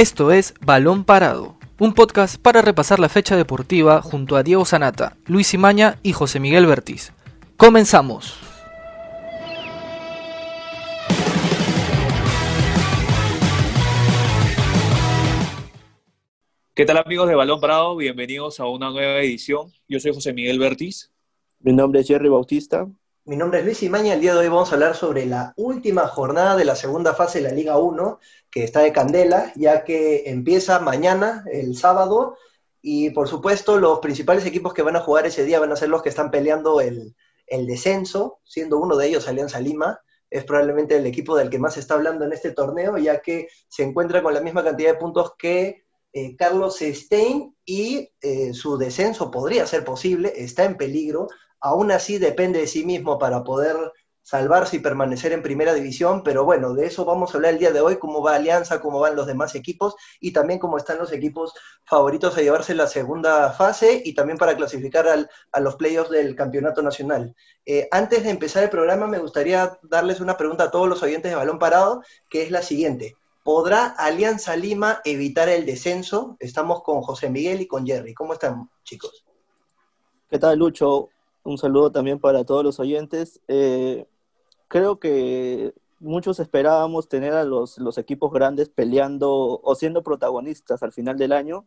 Esto es Balón Parado, un podcast para repasar la fecha deportiva junto a Diego Sanata, Luis Imaña y José Miguel Bertiz. Comenzamos. ¿Qué tal amigos de Balón Parado? Bienvenidos a una nueva edición. Yo soy José Miguel Bertiz. Mi nombre es Jerry Bautista. Mi nombre es Luis Imaña. El día de hoy vamos a hablar sobre la última jornada de la segunda fase de la Liga 1, que está de candela, ya que empieza mañana, el sábado, y por supuesto los principales equipos que van a jugar ese día van a ser los que están peleando el, el descenso, siendo uno de ellos Alianza Lima. Es probablemente el equipo del que más se está hablando en este torneo, ya que se encuentra con la misma cantidad de puntos que eh, Carlos Stein y eh, su descenso podría ser posible, está en peligro, aún así depende de sí mismo para poder salvarse y permanecer en primera división, pero bueno, de eso vamos a hablar el día de hoy, cómo va Alianza, cómo van los demás equipos y también cómo están los equipos favoritos a llevarse la segunda fase y también para clasificar al, a los playoffs del campeonato nacional. Eh, antes de empezar el programa, me gustaría darles una pregunta a todos los oyentes de Balón Parado, que es la siguiente. ¿Podrá Alianza Lima evitar el descenso? Estamos con José Miguel y con Jerry. ¿Cómo están, chicos? ¿Qué tal, Lucho? Un saludo también para todos los oyentes. Eh, creo que muchos esperábamos tener a los, equipos grandes peleando o siendo protagonistas al final del año,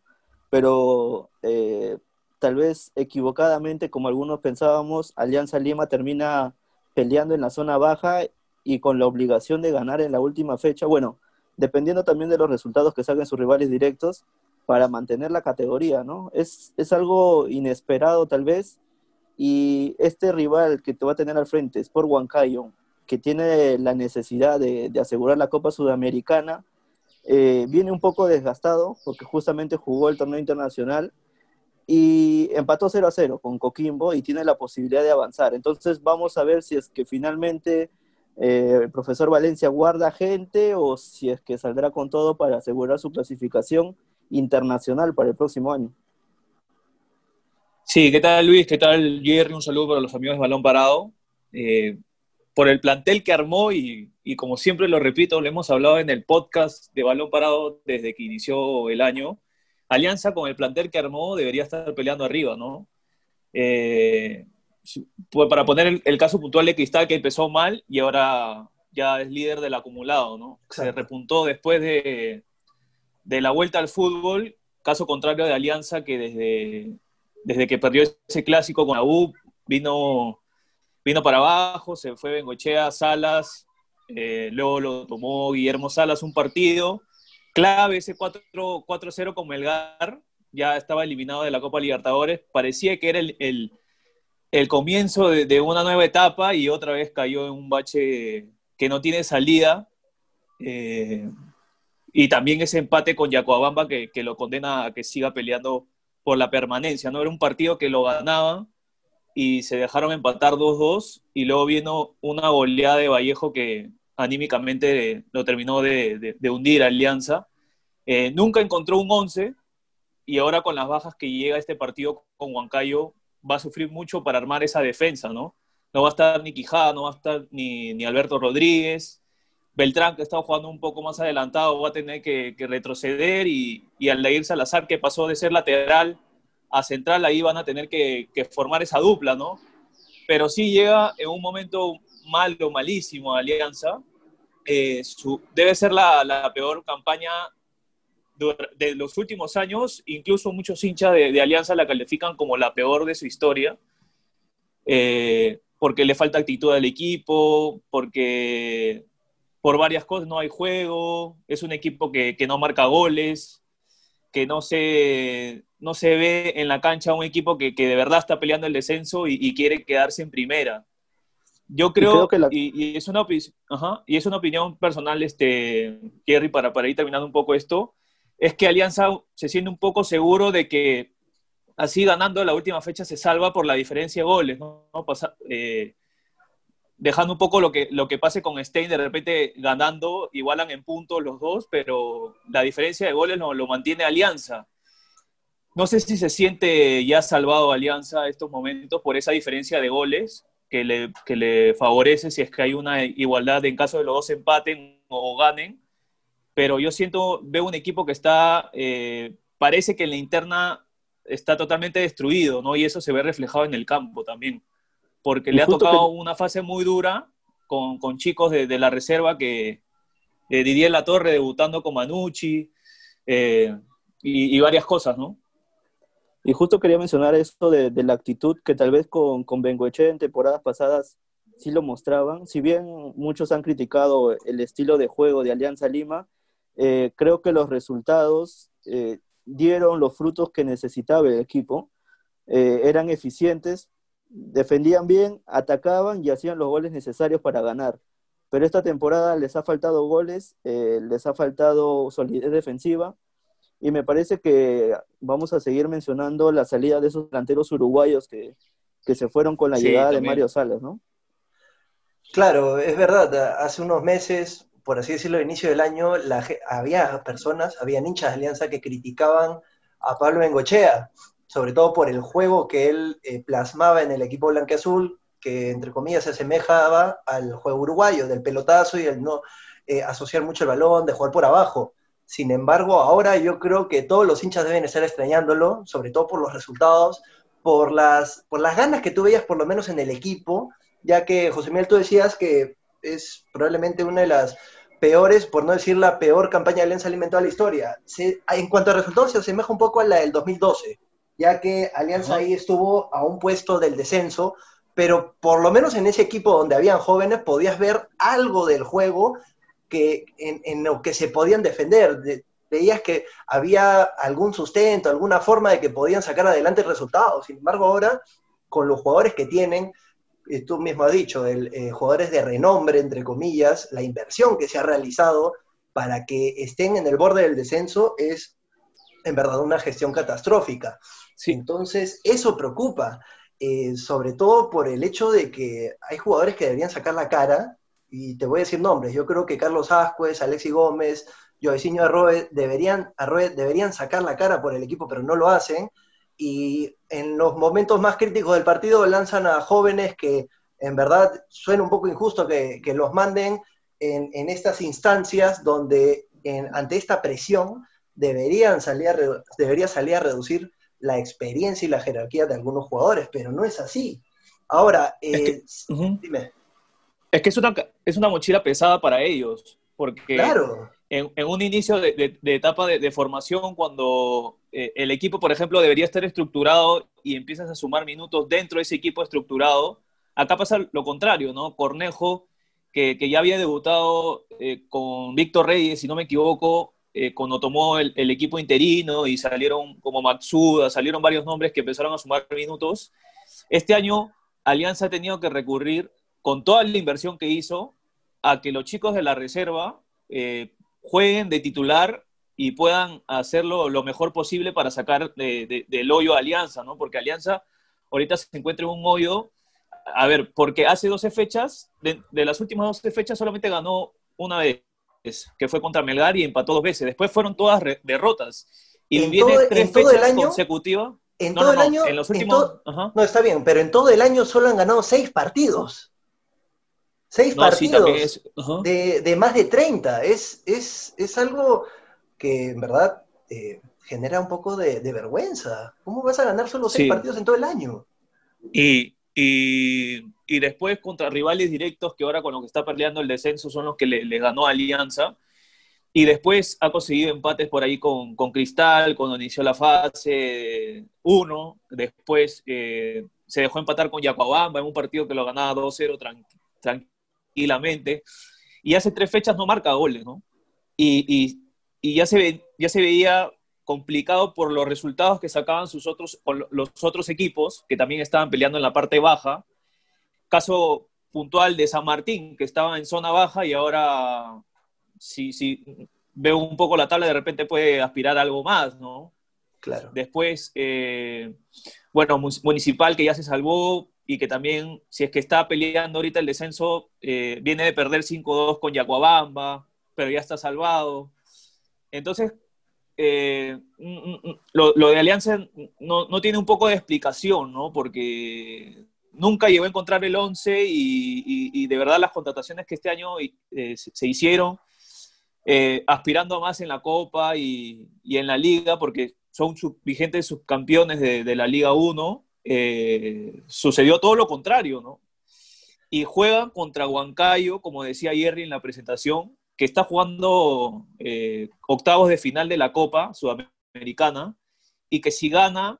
pero eh, tal vez equivocadamente, como algunos pensábamos, Alianza Lima termina peleando en la zona baja y con la obligación de ganar en la última fecha. Bueno, dependiendo también de los resultados que saquen sus rivales directos, para mantener la categoría, ¿no? Es, es algo inesperado tal vez, y este rival que te va a tener al frente, es por Huancayo, que tiene la necesidad de, de asegurar la Copa Sudamericana, eh, viene un poco desgastado, porque justamente jugó el torneo internacional, y empató 0 a 0 con Coquimbo y tiene la posibilidad de avanzar. Entonces vamos a ver si es que finalmente eh, el profesor Valencia guarda gente o si es que saldrá con todo para asegurar su clasificación internacional para el próximo año. Sí, ¿qué tal Luis? ¿Qué tal Jerry? Un saludo para los amigos de Balón Parado. Eh, por el plantel que armó y, y, como siempre lo repito, lo hemos hablado en el podcast de Balón Parado desde que inició el año, Alianza con el plantel que armó debería estar peleando arriba, ¿no? Eh, para poner el, el, caso puntual de Cristal, que empezó mal y ahora ya es líder del acumulado, ¿no? Exacto. Se repuntó después de, de, la vuelta al fútbol, caso contrario de Alianza, que desde, desde que perdió ese clásico con la U, vino, vino para abajo, se fue Bengochea, Salas, eh, luego lo tomó Guillermo Salas un partido, clave ese 4-0 con Melgar, ya estaba eliminado de la Copa Libertadores, parecía que era el, el comienzo de, de, una nueva etapa y otra vez cayó en un bache que no tiene salida. Eh, y también ese empate con Yacoabamba que, que, lo condena a que siga peleando por la permanencia. ¿no? Era un partido que lo ganaban y se dejaron empatar 2-2 y luego vino una goleada de Vallejo que anímicamente lo terminó de, hundir a Alianza. Eh, nunca encontró un 11 y ahora con las bajas que llega este partido con Huancayo va a sufrir mucho para armar esa defensa, ¿no? No va a estar ni Quijada, no va a estar ni Alberto Rodríguez. Beltrán, que está jugando un poco más adelantado, va a tener que, retroceder y, y Aldair Salazar, que pasó de ser lateral a central, ahí van a tener que, formar esa dupla, ¿no? Pero sí llega en un momento malo, malísimo a Alianza. Eh, debe ser la, peor campaña de los últimos años, incluso muchos hinchas de, de, Alianza la califican como la peor de su historia, eh, porque le falta actitud al equipo, porque por varias cosas no hay juego, es un equipo que, que no marca goles, que no se, no se ve en la cancha un equipo que, que de verdad está peleando el descenso y, y quiere quedarse en primera. Yo creo, creo que la... y, y, es una, ajá, y es una opinión personal, este, Kerry, para, para ir terminando un poco esto, es que Alianza se siente un poco seguro de que así ganando la última fecha se salva por la diferencia de goles, ¿no? Pasa, eh, dejando un poco lo que, lo que pase con Stein, de repente ganando, igualan en puntos los dos, pero la diferencia de goles lo, lo mantiene Alianza. No sé si se siente ya salvado Alianza estos momentos por esa diferencia de goles que le, que le favorece si es que hay una igualdad en caso de los dos empaten o ganen pero yo siento, veo un equipo que está, eh, parece que en la interna está totalmente destruido, ¿no? Y eso se ve reflejado en el campo también, porque le ha tocado una fase muy dura con, con chicos de, de, la reserva que eh, Didier Latorre debutando con Manucci eh, y, y, varias cosas, ¿no? Y justo quería mencionar esto de, de la actitud que tal vez con, con Bengoeche en temporadas pasadas sí lo mostraban. Si bien muchos han criticado el estilo de juego de Alianza Lima, eh, creo que los resultados eh, dieron los frutos que necesitaba el equipo. Eh, eran eficientes, defendían bien, atacaban y hacían los goles necesarios para ganar. Pero esta temporada les ha faltado goles, les ha faltado solidez defensiva y me parece que vamos a seguir mencionando la salida de esos delanteros uruguayos que, que se fueron con la sí, llegada también. de Mario Salas, ¿no? Claro, es verdad. Hace unos meses, por así decirlo, al inicio del año, la, había personas, había hinchas de Alianza que criticaban a Pablo Bengochea, sobre todo por el juego que él eh, plasmaba en el equipo blanqueazul, que entre comillas se asemejaba al juego uruguayo, del pelotazo y el no eh, asociar mucho el balón, de jugar por abajo. Sin embargo, ahora yo creo que todos los hinchas deben estar extrañándolo, sobre todo por los resultados, por las, por las ganas que tú veías por lo menos en el equipo, ya que José Miguel tú decías que es probablemente una de las peores, por no decir la peor campaña de Alianza Lima en toda la historia. En cuanto a resultados, se asemeja un poco a la del 2012, ya que Alianza ahí estuvo a un puesto del descenso, pero por lo menos en ese equipo donde habían jóvenes podías ver algo del juego que, en, en lo que se podían defender. De, veías que había algún sustento, alguna forma de que podían sacar adelante resultados. Sin embargo, ahora, con los jugadores que tienen, tú mismo has dicho, el, eh, jugadores de renombre, entre comillas, la inversión que se ha realizado para que estén en el borde del descenso es en verdad una gestión catastrófica. Entonces, eso preocupa, eh, sobre todo por el hecho de que hay jugadores que deberían sacar la cara, y te voy a decir nombres, yo creo que Carlos Ascuez, Alexi Gómez, Joaquinho Arroe deberían, deberían sacar la cara por el equipo, pero no lo hacen, y en los momentos más críticos del partido lanzan a jóvenes que en verdad suena un poco injusto que, que los manden en, en, estas instancias donde ante esta presión deberían salir a, debería salir a reducir la experiencia y la jerarquía de algunos jugadores, pero no es así. Ahora, eh, es que, uh -huh. dime. Es que es una, es una mochila pesada para ellos, porque claro en, en un inicio de, de, de etapa de, de, formación, cuando eh, el equipo, por ejemplo, debería estar estructurado y empiezas a sumar minutos dentro de ese equipo estructurado, acá pasa lo contrario, ¿no? Cornejo, que, que ya había debutado eh, con Víctor Reyes, si no me equivoco, eh, cuando tomó el, equipo interino y salieron como Matsuda, salieron varios nombres que empezaron a sumar minutos. Este año Alianza ha tenido que recurrir con toda la inversión que hizo a que los chicos de la reserva eh, jueguen de titular y puedan hacerlo lo mejor posible para sacar de, de, del hoyo Alianza, ¿no? Porque Alianza ahorita se encuentra en un hoyo, a ver, porque hace 12 fechas, de, de las últimas 12 fechas solamente ganó una vez, que fue contra Melgar y empató dos veces. Después fueron todas derrotas. Y en viene todo, tres todo fechas año, consecutivas. En no, todo no, el año, en los últimos. En no, está bien, pero en todo el año solo han ganado seis partidos. Seis partidos sí, es, -huh. de, de, más de 30. Es, es, es algo que en verdad eh, genera un poco de, de, vergüenza. ¿Cómo vas a ganar solo seis sí. partidos en todo el año? Y, y, y, después contra rivales directos que ahora con lo que está peleando el descenso son los que le, ganó Alianza. Y después ha conseguido empates por ahí con, con Cristal, cuando inició la fase 1. Después eh, se dejó empatar con Yacuabamba en un partido que lo ganaba 2-0 tranquilo tranquilamente. Y hace tres fechas no marca goles, ¿no? Y, y, ya, se ya se veía complicado por los resultados que sacaban sus otros, los otros equipos, que también estaban peleando en la parte baja. Caso puntual de San Martín, que estaba en zona baja y ahora, si, si veo un poco la tabla, de repente puede aspirar a algo más, ¿no? Claro. Después, eh, bueno, Municipal, que ya se salvó, y que también, si es que está peleando ahorita el descenso, eh, viene de perder 5-2 con Yacuabamba, pero ya está salvado. Entonces, eh, mm, mm, mm, lo, lo, de Alianza no, no, tiene un poco de explicación, ¿no? Porque nunca llegó a encontrar el 11 y, y, y de verdad las contrataciones que este año eh, se, hicieron eh, aspirando más en la Copa y, en la Liga, porque son vigentes subcampeones de, la Liga 1, eh, sucedió todo lo contrario, ¿no? Y juegan contra Huancayo, como decía Jerry en la presentación, que está jugando eh, octavos de final de la Copa Sudamericana, y que si gana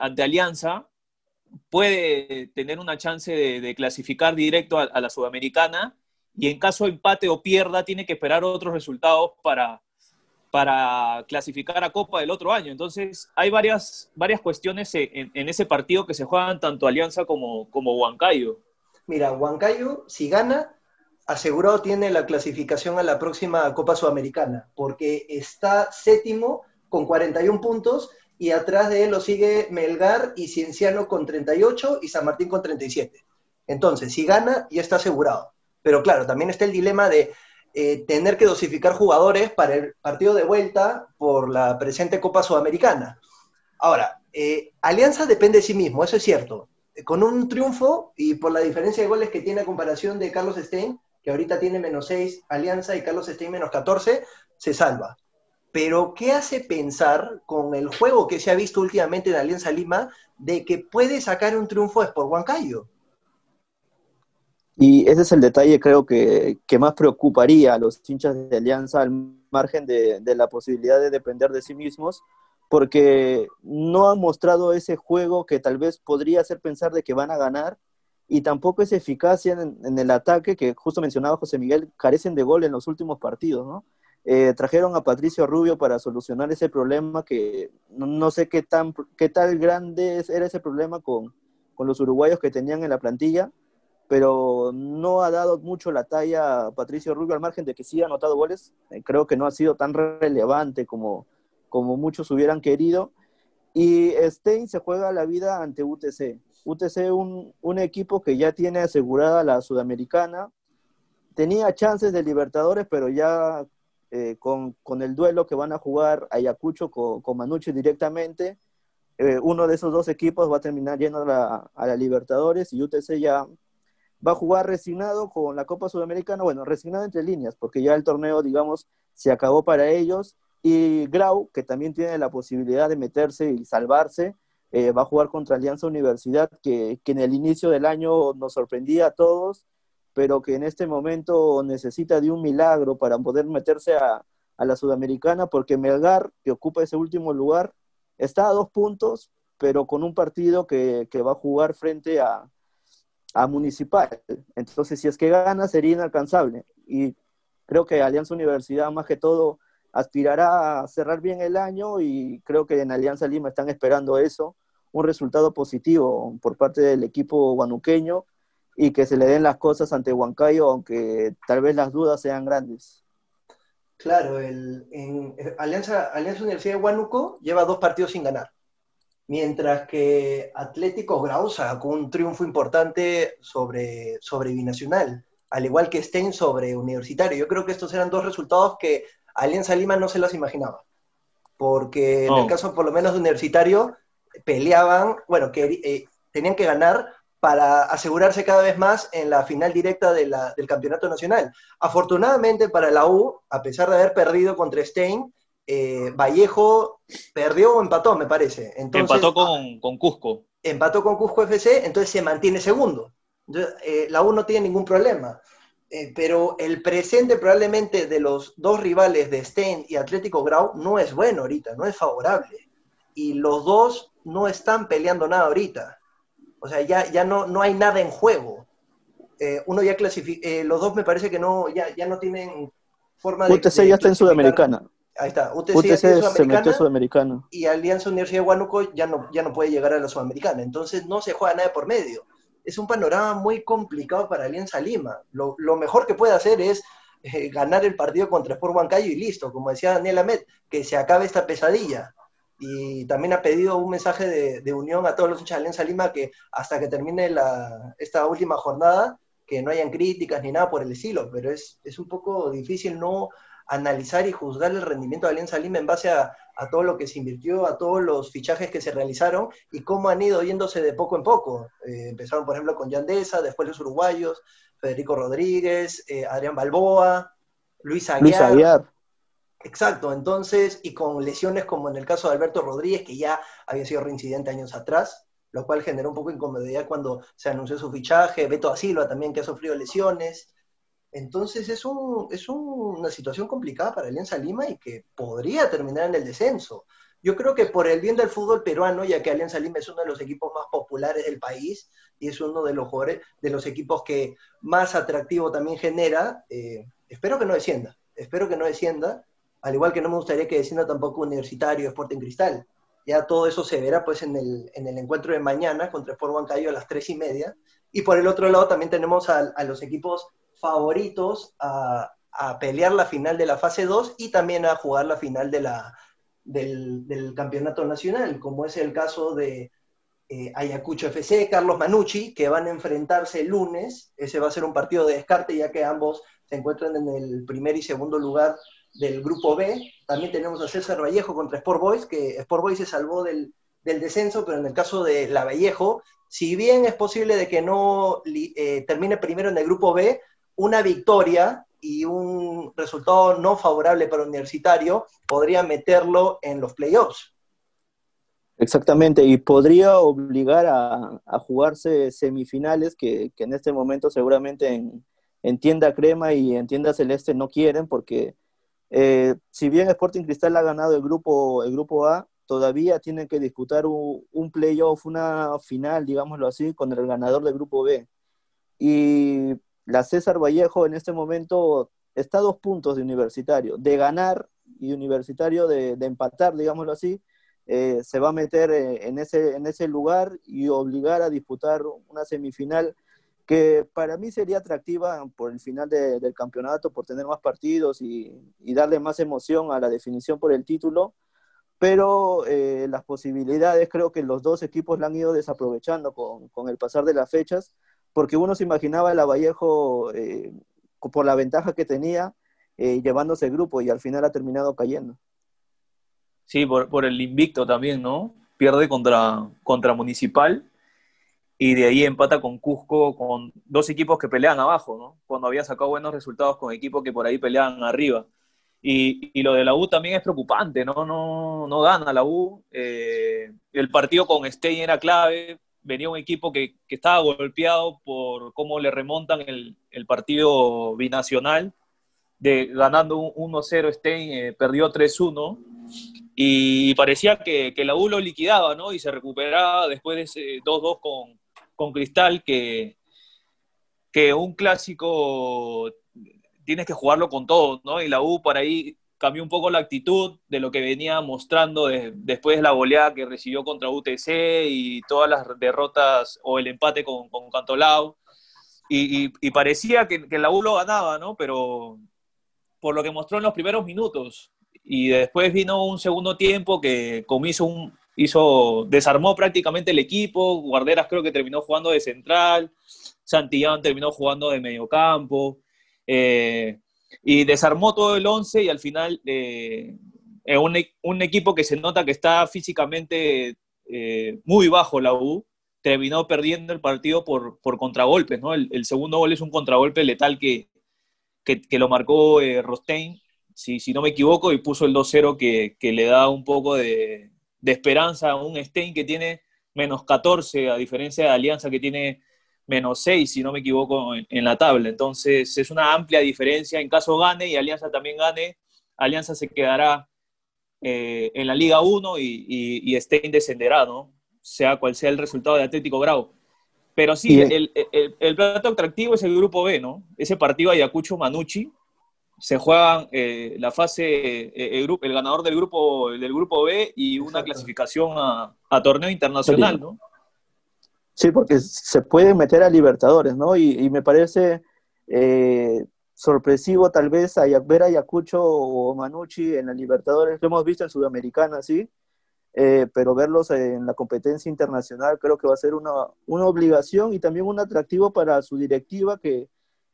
ante Alianza, puede tener una chance de, clasificar directo a, la Sudamericana y en caso de empate o pierda tiene que esperar otros resultados para, para clasificar a Copa del otro año. Entonces hay varias, varias cuestiones en, ese partido que se juegan tanto Alianza como, como Huancayo. Mira, Huancayo, si gana, asegurado tiene la clasificación a la próxima Copa Sudamericana, porque está séptimo con 41 puntos y atrás de él lo sigue Melgar y Cienciano con 38 y San Martín con 37. Entonces, si gana, ya está asegurado. Pero claro, también está el dilema de eh, tener que dosificar jugadores para el partido de vuelta por la presente Copa Sudamericana. Ahora, eh, Alianza depende de sí mismo, eso es cierto. Con un triunfo y por la diferencia de goles que tiene a comparación de Carlos Stein, que ahorita tiene menos 6 Alianza y Carlos Stein menos 14, se salva. Pero, ¿qué hace pensar con el juego que se ha visto últimamente en Alianza Lima de que puede sacar un triunfo por Huancayo? Y ese es el detalle, creo que, más preocuparía a los hinchas de Alianza al margen de, la posibilidad de depender de sí mismos, porque no han mostrado ese juego que tal vez podría hacer pensar de que van a ganar, y tampoco esa eficacia en, el ataque que justo mencionaba José Miguel, carecen de gol en los últimos partidos, ¿no? Eh, trajeron a Patricio Rubio para solucionar ese problema que no, sé qué tan qué tal grande era ese problema con, con los uruguayos que tenían en la plantilla, pero no ha dado mucho la talla Patricio Rubio al margen de que sí ha anotado goles. Eh, creo que no ha sido tan relevante como, como muchos hubieran querido. Y Stein se juega la vida ante UTC. UTC, un, un equipo que ya tiene asegurada la Sudamericana. Tenía chances de Libertadores, pero ya eh, con, con, el duelo que van a jugar Ayacucho con, con Manucci directamente, eh, uno de esos dos equipos va a terminar yendo a la, a la Libertadores y UTC ya va a jugar resignado con la Copa Sudamericana, bueno, resignado entre líneas, porque ya el torneo, digamos, se acabó para ellos, y Grau, que también tiene la posibilidad de meterse y salvarse, eh, va a jugar contra Alianza Universidad, que, que, en el inicio del año nos sorprendía a todos, pero que en este momento necesita de un milagro para poder meterse a, a la Sudamericana, porque Melgar, que ocupa ese último lugar, está a dos puntos, pero con un partido que, que va a jugar frente a, a Municipal. Entonces, si es que gana, sería inalcanzable. Y creo que Alianza Universidad, más que todo, aspirará a cerrar bien el año y creo que en Alianza Lima están esperando eso, un resultado positivo por parte del equipo guanuqueño y que se le den las cosas ante Huancayo, aunque tal vez las dudas sean grandes. Claro, el, en Alianza, Alianza Universidad de Huánuco lleva dos partidos sin ganar mientras que Atlético Grau sacó un triunfo importante sobre, sobre Binacional, al igual que Stein sobre Universitario. Yo creo que estos eran dos resultados que Alianza Lima no se los imaginaba, porque en el caso por lo menos de Universitario peleaban, bueno, que eh, tenían que ganar para asegurarse cada vez más en la final directa del campeonato nacional. Afortunadamente para la U, a pesar de haber perdido contra Stein, eh, Vallejo perdió o empató, me parece. empató con, con, Cusco. Empató con Cusco FC, entonces se mantiene segundo. Eh, la U no tiene ningún problema. Eh, pero el presente probablemente de los dos rivales de Stein y Atlético Grau no es bueno ahorita, no es favorable. Y los dos no están peleando nada ahorita. O sea, ya, ya no, no hay nada en juego. uno ya clasifica, los dos me parece que no, ya, ya no tienen forma de... UTC ya está en Sudamericana. Ahí está. UTC, se metió sudamericano. Y Alianza Universidad de Huánuco ya no, ya no puede llegar a la Sudamericana. Entonces no se juega nada por medio. Es un panorama muy complicado para Alianza Lima. Lo, mejor que puede hacer es eh, ganar el partido contra Sport Huancayo y listo. Como decía Daniel Ahmed, que se acabe esta pesadilla. Y también ha pedido un mensaje de, unión a todos los hinchas de Alianza Lima que hasta que termine la, esta última jornada, que no hayan críticas ni nada por el estilo. Pero es, es un poco difícil no analizar y juzgar el rendimiento de Alianza Lima en base a, todo lo que se invirtió, a todos los fichajes que se realizaron y cómo han ido yéndose de poco en poco. Eh, empezaron, por ejemplo, con Yandesa, después los uruguayos, Federico Rodríguez, eh, Adrián Balboa, Luis Aguiar. Aguiar. Exacto, entonces, y con lesiones como en el caso de Alberto Rodríguez, que ya había sido reincidente años atrás, lo cual generó un poco de incomodidad cuando se anunció su fichaje, Beto da Silva también que ha sufrido lesiones. Entonces es, un, es una situación complicada para Alianza Lima y que podría terminar en el descenso. Yo creo que por el bien del fútbol peruano, ya que Alianza Lima es uno de los equipos más populares del país y es uno de los, de los equipos que más atractivo también genera, eh, espero que no descienda, espero que no descienda, al igual que no me gustaría que descienda tampoco Universitario, Sporting Cristal. Ya todo eso se verá pues en el, en el encuentro de mañana contra Sport Huancayo a las tres y media. Y por el otro lado también tenemos a, los equipos favoritos a, a, pelear la final de la fase 2 y también a jugar la final del, del campeonato nacional, como es el caso de eh, Ayacucho FC, Carlos Manucci, que van a enfrentarse el lunes. Ese va a ser un partido de descarte ya que ambos se encuentran en el primer y segundo lugar del grupo B. También tenemos a César Vallejo contra Sport Boys, que Sport Boys se salvó del, descenso, pero en el caso de la Vallejo, si bien es posible de que no eh, termine primero en el grupo B, una victoria y un resultado no favorable para Universitario podría meterlo en los playoffs. Exactamente, y podría obligar a, jugarse semifinales que, en este momento seguramente en, en, tienda crema y en tienda celeste no quieren porque eh, si bien Sporting Cristal ha ganado el grupo, el grupo A, todavía tienen que disputar un, playoff, una final, digámoslo así, con el ganador del grupo B. Y la César Vallejo en este momento está a dos puntos de universitario. De ganar y universitario de, empatar, digámoslo así, eh, se va a meter eh, en, ese, en ese lugar y obligar a disputar una semifinal que para mí sería atractiva por el final del campeonato, por tener más partidos y, darle más emoción a la definición por el título, pero eh, las posibilidades creo que los dos equipos la han ido desaprovechando con, el pasar de las fechas, porque uno se imaginaba el Lavallejo eh, por la ventaja que tenía eh, llevándose el grupo y al final ha terminado cayendo. Sí, por, por el invicto también, ¿no? Pierde contra, contra Municipal y de ahí empata con Cusco, con dos equipos que pelean abajo, ¿no? Cuando había sacado buenos resultados con equipos que por ahí peleaban arriba. Y, y lo de la U también es preocupante, ¿no? No, no gana la U. Eh, el partido con Stein era clave. Venía un equipo que, que estaba golpeado por cómo le remontan el, el partido binacional. De, ganando 1-0 Stein, eh, perdió 3-1 y parecía que, que, la U lo liquidaba, ¿no? Y se recuperaba después de ese 2-2 con, con Cristal que, que un clásico tienes que jugarlo con todo, ¿no? Y la U por ahí cambió un poco la actitud de lo que venía mostrando después de la goleada que recibió contra UTC y todas las derrotas o el empate con, con Cantolao. Y, parecía que, la U lo ganaba, ¿no? Pero por lo que mostró en los primeros minutos. Y después vino un segundo tiempo que como hizo un, hizo, desarmó prácticamente el equipo, Guarderas creo que terminó jugando de central, Santillán terminó jugando de mediocampo, eh, y desarmó todo el once y al final eh, un, un, equipo que se nota que está físicamente eh, muy bajo la U, terminó perdiendo el partido por, por contragolpes, ¿no? El, segundo gol es un contragolpe letal que, que, que lo marcó eh, Rostein, si, si, no me equivoco, y puso el 2-0 que, que le da un poco de, de esperanza a un Stein que tiene menos 14, a diferencia de Alianza que tiene menos 6, si no me equivoco, en, la tabla. Entonces es una amplia diferencia. En caso gane y Alianza también gane, Alianza se quedará eh, en la Liga 1 y, Stein descenderá, ¿no? Sea cual sea el resultado de Atlético Bravo. Pero sí, el, el, plato atractivo es el grupo B, ¿no? Ese partido Ayacucho-Manucci, se juegan eh, la fase, eh, el, grupo, el ganador del grupo, del grupo B y una clasificación a, torneo internacional, ¿no? Sí, porque se puede meter a Libertadores, ¿no? Y, me parece eh, sorpresivo tal vez ver a Ayacucho o Manucci en la Libertadores, lo hemos visto en Sudamericana, sí, pero verlos en la competencia internacional creo que va a ser una, una obligación y también un atractivo para su directiva que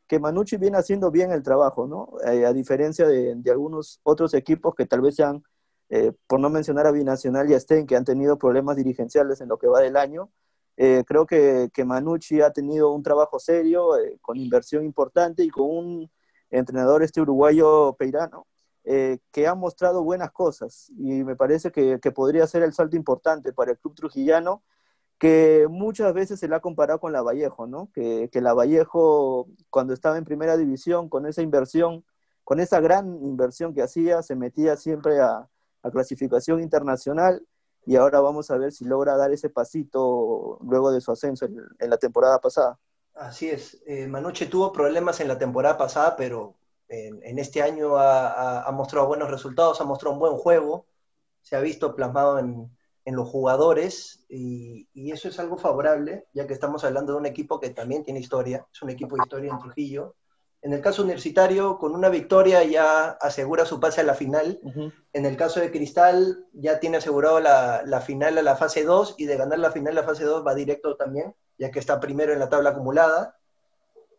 que Manucci viene haciendo bien el trabajo, ¿no? Eh, a diferencia de, algunos otros equipos que tal vez sean, eh, por no mencionar a Binacional y a Sten, que han tenido problemas dirigenciales en lo que va del año, eh, creo que, que, Manucci ha tenido un trabajo serio, con inversión importante y con un entrenador este uruguayo Peirano, eh, que ha mostrado buenas cosas y me parece que, podría ser el salto importante para el club trujillano, que muchas veces se le ha comparado con la Vallejo, ¿no? Que, que la Vallejo, cuando estaba en primera división, con esa inversión, con esa gran inversión que hacía, se metía siempre a, a clasificación internacional y ahora vamos a ver si logra dar ese pasito luego de su ascenso en, la temporada pasada. Así es, eh, Manuche tuvo problemas en la temporada pasada, pero en, este año ha, mostrado buenos resultados, ha mostrado un buen juego, se ha visto plasmado en, los jugadores y, y, eso es algo favorable, ya que estamos hablando de un equipo que también tiene historia, es un equipo de historia en Trujillo en el caso universitario, con una victoria ya asegura su pase a la final. En el caso de Cristal, ya tiene asegurado la, final a la fase 2 y de ganar la final a la fase 2 va directo también, ya que está primero en la tabla acumulada.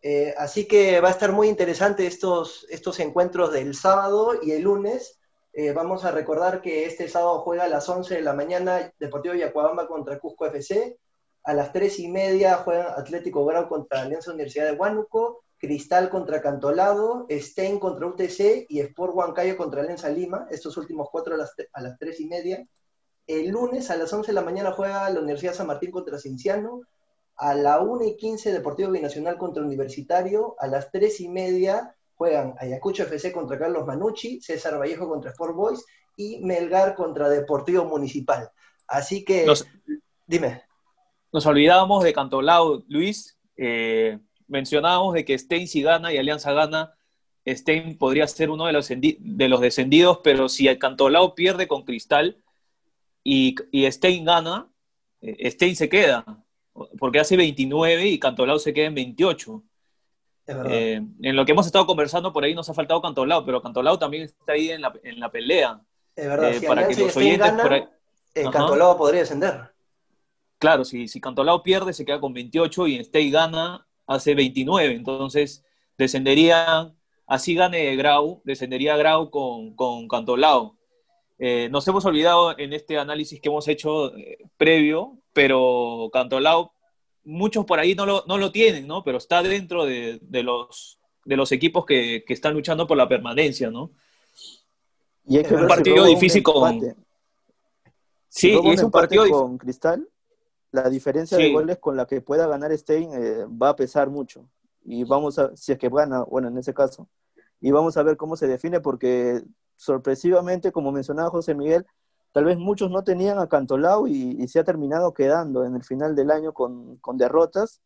Eh, así que va a estar muy interesante estos, estos encuentros del sábado y el lunes. Eh, vamos a recordar que este sábado juega a las 11 de la mañana Deportivo Yacuabamba contra Cusco FC. A las 3 y media juega Atlético Grau contra Alianza Universidad de Huánuco Cristal contra Cantolado, Stein contra UTC y Sport Huancayo contra Lenza Lima, estos últimos cuatro a las, a las tres y media. El lunes a las 11 de la mañana juega la Universidad San Martín contra Cinciano, a la 1 y 15 Deportivo Binacional contra Universitario, a las 3 y media juegan Ayacucho FC contra Carlos Manucci, César Vallejo contra Sport Boys y Melgar contra Deportivo Municipal. Así que, dime. Nos olvidábamos de Cantolao, Luis. Eh, mencionábamos de que Stein si gana y Alianza gana, Stein podría ser uno de los, de los descendidos, pero si el Cantolao pierde con Cristal y, y Stein gana, eh, Stein se queda, porque hace 29 y Cantolao se queda en 28. Eh, en lo que hemos estado conversando, por ahí nos ha faltado Cantolao, pero Cantolao también está ahí en la, en la pelea. Es verdad, eh, para que los oyentes Cantolao podría descender. Claro, si, si Cantolao pierde, se queda con 28 y Stein gana, hace 29, entonces descendería, así gane Grau, descendería Grau con, con Cantolao. Eh, nos hemos olvidado en este análisis que hemos hecho eh, previo, pero Cantolao, muchos por ahí no lo, no lo tienen, ¿no? Pero está dentro de, de los, de los equipos que, que, están luchando por la permanencia, ¿no? Y es un partido difícil con... Sí, y es un partido con Cristal la diferencia de goles con la que pueda ganar Stein eh, va a pesar mucho. Y vamos a, si es que gana, bueno, en ese caso. Y vamos a ver cómo se define, porque sorpresivamente, como mencionaba José Miguel, tal vez muchos no tenían a Cantolao y, se ha terminado quedando en el final del año con, con, derrotas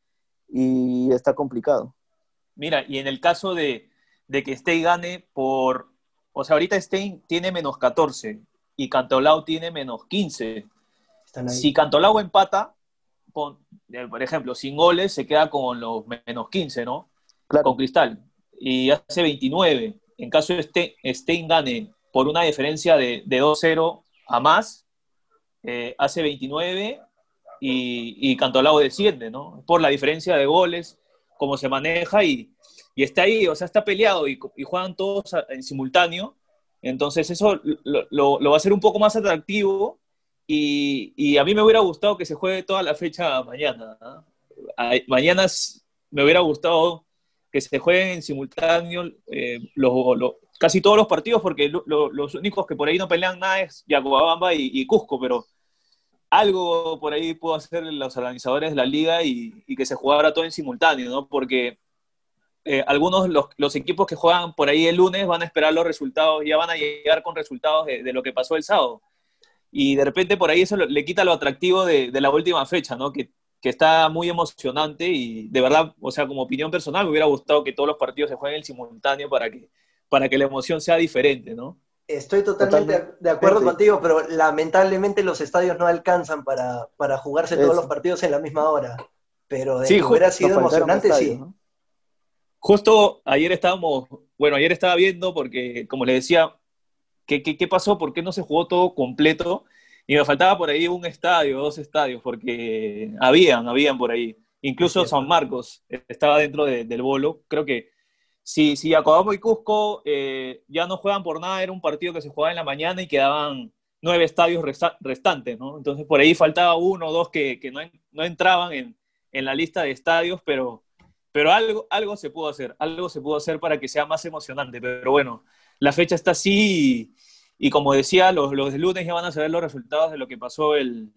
y está complicado. Mira, y en el caso de, de que Stein gane por, o sea, ahorita Stein tiene menos 14 y Cantolao tiene menos 15. Si Cantolao empata, por ejemplo, sin goles, se queda con los menos 15, ¿no? Con Cristal. Y hace 29. En caso de Stein gane por una diferencia de, 2-0 a más, eh, hace 29 y, y Cantolao desciende, ¿no? Por la diferencia de goles, cómo se maneja y, está ahí, o sea, está peleado y, juegan todos en simultáneo. Entonces eso lo, va a hacer un poco más atractivo y, a mí me hubiera gustado que se juegue toda la fecha mañana. Mañana me hubiera gustado que se jueguen en simultáneo eh, casi todos los partidos, porque los únicos que por ahí no pelean nada es Yacobamba y, Cusco, pero algo por ahí puedo hacer los organizadores de la liga y, que se jugara todo en simultáneo, ¿no? Porque eh, algunos los, los, equipos que juegan por ahí el lunes van a esperar los resultados, ya van a llegar con resultados de lo que pasó el sábado y de repente por ahí eso le quita lo atractivo de, la última fecha, ¿no? Que, está muy emocionante y de verdad, o sea, como opinión personal, me hubiera gustado que todos los partidos se jueguen en simultáneo para que, para que la emoción sea diferente, ¿no? Estoy totalmente, de acuerdo contigo, pero lamentablemente los estadios no alcanzan para, jugarse todos los partidos en la misma hora. Pero de que hubiera sido emocionante, sí. Justo ayer estábamos, bueno, ayer estaba viendo porque, como le decía, ¿Qué, qué, pasó? ¿Por qué no se jugó todo completo? Y me faltaba por ahí un estadio, dos estadios, porque habían, habían por ahí. Incluso San Marcos estaba dentro del bolo. Creo que si, si y Cusco eh, ya no juegan por nada, era un partido que se jugaba en la mañana y quedaban nueve estadios restantes, ¿no? Entonces por ahí faltaba uno o dos que, no, entraban en, la lista de estadios, pero pero algo, algo se pudo hacer, algo se pudo hacer para que sea más emocionante. Pero bueno, la fecha está así y, como decía, los, lunes ya van a saber los resultados de lo que pasó el,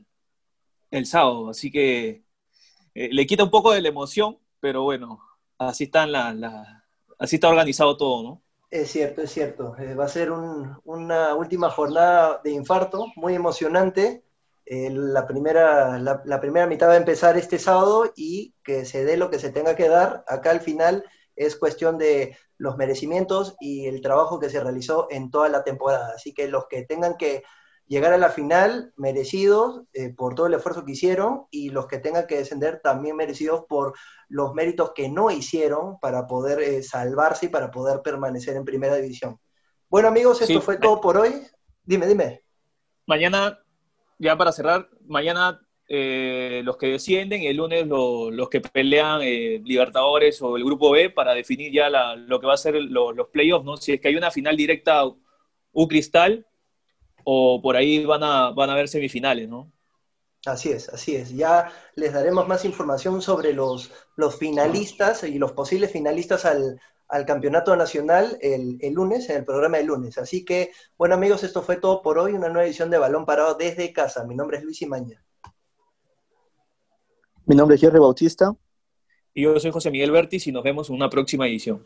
el sábado. Así que eh, le quita un poco de la emoción, pero bueno, así, están la, así está organizado todo, ¿no? Es cierto, es cierto. Eh, va a ser una última jornada de infarto muy emocionante. Eh, la, primera, la, primera mitad va a empezar este sábado y que se dé lo que se tenga que dar. Acá al final es cuestión de los merecimientos y el trabajo que se realizó en toda la temporada. Así que los que tengan que llegar a la final, merecidos eh, por todo el esfuerzo que hicieron, y los que tengan que descender también merecidos por los méritos que no hicieron para poder eh, salvarse y para poder permanecer en primera división. Bueno amigos, esto fue todo por hoy. Dime, dime. Mañana, ya para cerrar, mañana eh, los que descienden y el lunes los que pelean Libertadores o el Grupo B para definir ya lo que va a ser los playoffs, ¿no? Si es que hay una final directa U Cristal, o por ahí van a, van a haber semifinales, ¿no? Así es, así es. Ya les daremos más información sobre los, los finalistas y los posibles finalistas al, campeonato nacional el, lunes, en el programa del lunes. Así que, bueno amigos, esto fue todo por hoy, una nueva edición de Balón Parado desde casa. Mi nombre es Luis Imaña. Mi nombre es Jerry Bautista. Y yo soy José Miguel Bertis y nos vemos en una próxima edición.